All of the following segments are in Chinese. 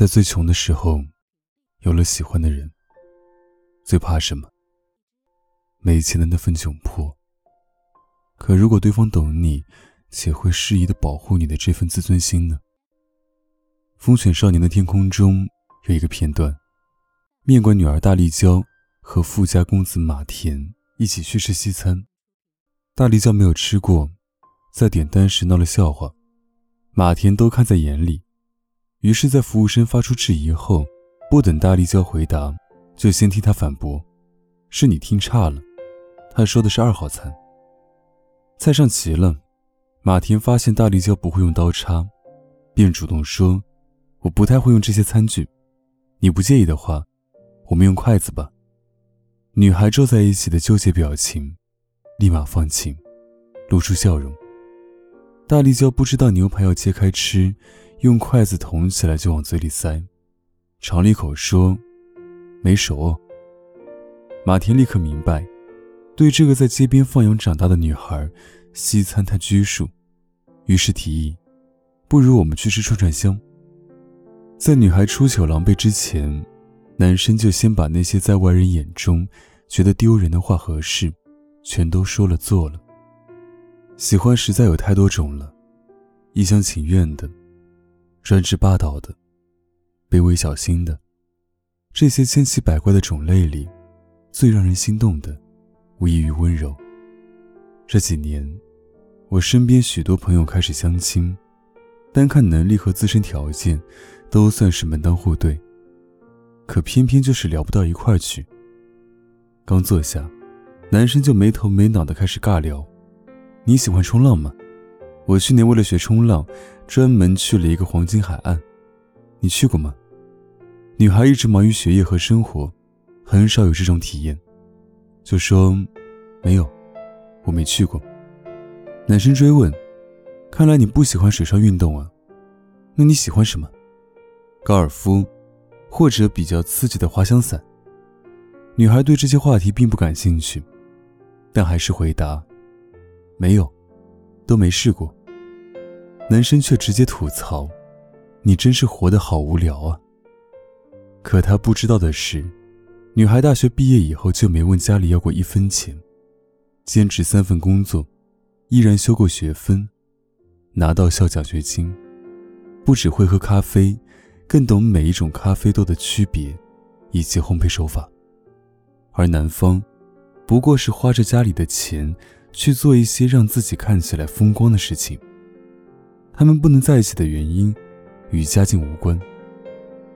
在最穷的时候，有了喜欢的人，最怕什么？没钱的那份窘迫。可如果对方懂你，且会适宜的保护你的这份自尊心呢？《风犬少年的天空》中有一个片段。面馆女儿大力娇和富家公子马田一起去吃西餐，大力娇没有吃过，在点单时闹了笑话，马田都看在眼里，于是，在服务生发出质疑后，不等大力娇回答，就先替他反驳：“是你听差了，他说的是二号餐。”菜上齐了，马田发现大力娇不会用刀叉，便主动说：“我不太会用这些餐具，你不介意的话。”我们用筷子吧。女孩皱在一起的纠结表情，立马放晴，露出笑容。大力娇不知道牛排要切开吃，用筷子捅起来就往嘴里塞，尝了一口说：“没熟。”马田立刻明白，对这个在街边放羊长大的女孩，西餐太拘束，于是提议：“不如我们去吃串串香。”在女孩出糗狼狈之前。男生就先把那些在外人眼中觉得丢人的话和事，全都说了做了。喜欢实在有太多种了，一厢情愿的，专制霸道的，卑微小心的，这些千奇百怪的种类里，最让人心动的，无异于温柔。这几年，我身边许多朋友开始相亲，单看能力和自身条件，都算是门当户对。可偏偏就是聊不到一块儿去。刚坐下，男生就没头没脑的开始尬聊：“你喜欢冲浪吗？我去年为了学冲浪，专门去了一个黄金海岸，你去过吗？”女孩一直忙于学业和生活，很少有这种体验，就说：“没有，我没去过。”男生追问：“看来你不喜欢水上运动啊？那你喜欢什么？高尔夫？”或者比较刺激的滑翔伞。女孩对这些话题并不感兴趣，但还是回答：“没有，都没试过。”男生却直接吐槽：“你真是活得好无聊啊！”可他不知道的是，女孩大学毕业以后就没问家里要过一分钱，坚持三份工作，依然修过学分，拿到校奖学金，不只会喝咖啡。更懂每一种咖啡豆的区别，以及烘焙手法，而男方，不过是花着家里的钱去做一些让自己看起来风光的事情。他们不能在一起的原因，与家境无关，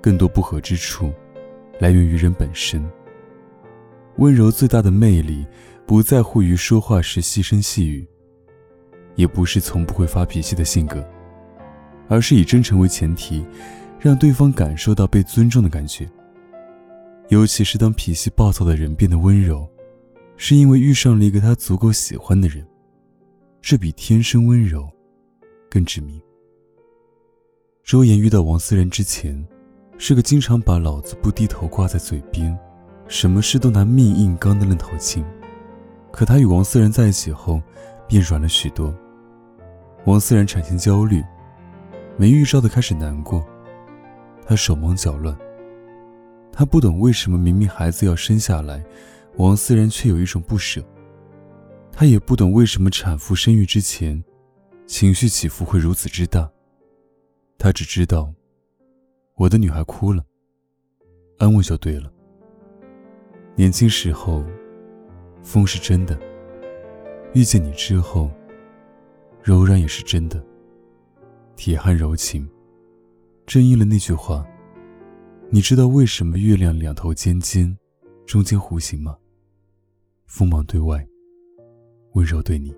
更多不合之处，来源于人本身。温柔最大的魅力，不在乎于说话时细声细语，也不是从不会发脾气的性格，而是以真诚为前提。让对方感受到被尊重的感觉。尤其是当脾气暴躁的人变得温柔，是因为遇上了一个他足够喜欢的人，这比天生温柔更致命。周岩遇到王思然之前，是个经常把“老子不低头”挂在嘴边，什么事都拿命硬刚的愣头青。可他与王思然在一起后，变软了许多。王思然产前焦虑，没预兆的开始难过。他手忙脚乱。他不懂为什么明明孩子要生下来，王思然却有一种不舍。他也不懂为什么产妇生育之前，情绪起伏会如此之大。他只知道，我的女孩哭了，安慰就对了。年轻时候，风是真的；遇见你之后，柔软也是真的，铁汉柔情。正应了那句话：“你知道为什么月亮两头尖尖，中间弧形吗？锋芒对外，温柔对你。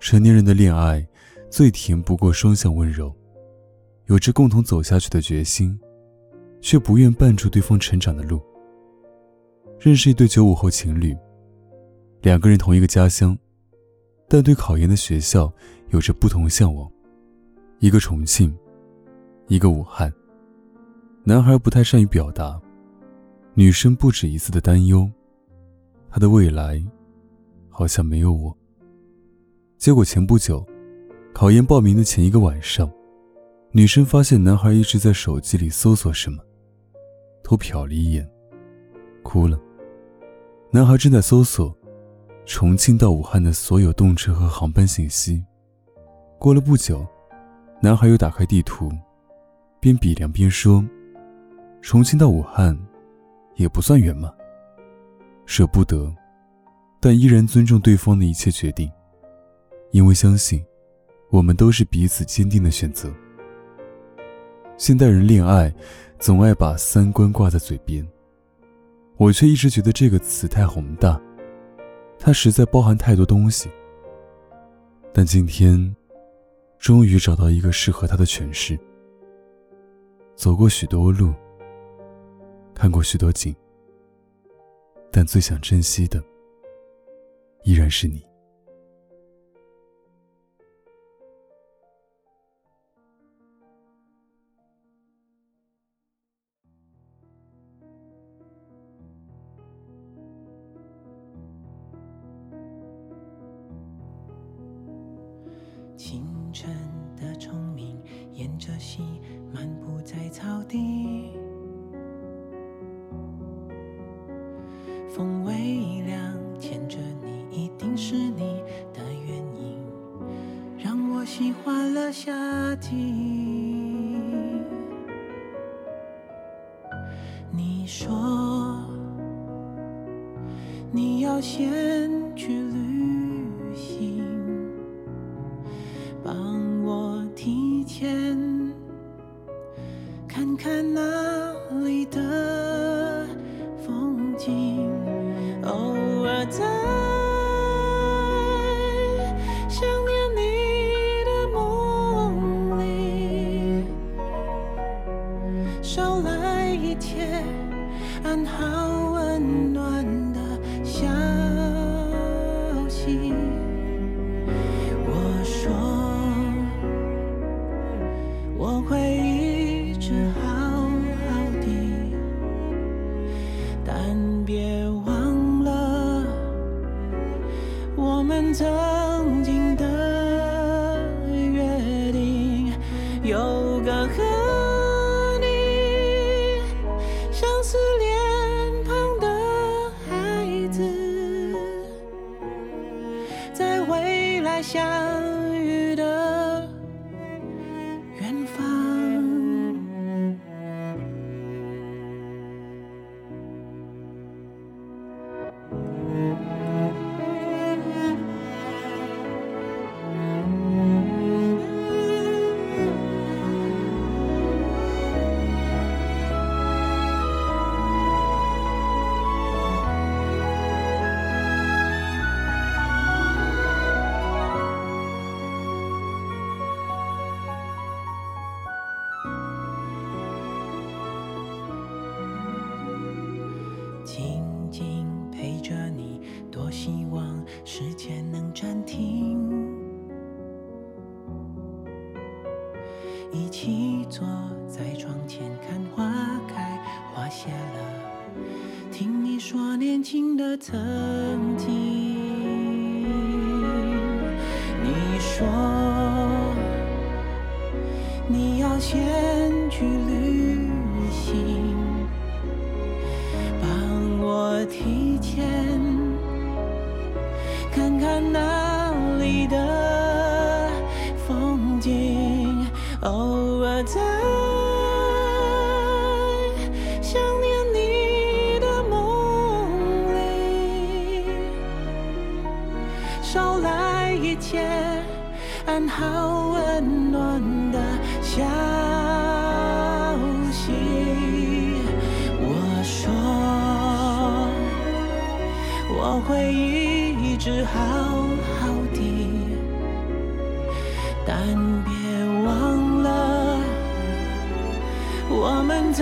成年人的恋爱，最甜不过双向温柔，有着共同走下去的决心，却不愿绊住对方成长的路。认识一对九五后情侣，两个人同一个家乡，但对考研的学校有着不同向往，一个重庆，一个武汉。男孩不太善于表达，女生不止一次的担忧，他的未来好像没有我。结果前不久，考研报名的前一个晚上，女生发现男孩一直在手机里搜索什么，偷瞟了一眼，哭了。男孩正在搜索重庆到武汉的所有动车和航班信息。过了不久，男孩又打开地图，边比量边说：“重庆到武汉，也不算远嘛。”舍不得，但依然尊重对方的一切决定。因为相信，我们都是彼此坚定的选择。现代人恋爱，总爱把三观挂在嘴边，我却一直觉得这个词太宏大，它实在包含太多东西。但今天，终于找到一个适合它的诠释。走过许多路，看过许多景，但最想珍惜的，依然是你。着溪漫步在草地。风微凉，牵着你，一定是你的原因，让我喜欢了夏季。你说你要先去旅行。帮我提前看那想你要先去旅行，帮我提前。看看那里的风景，偶尔在想念你的梦里，捎来一切安好温暖消息。我说我会一直好好的，但别忘了我们的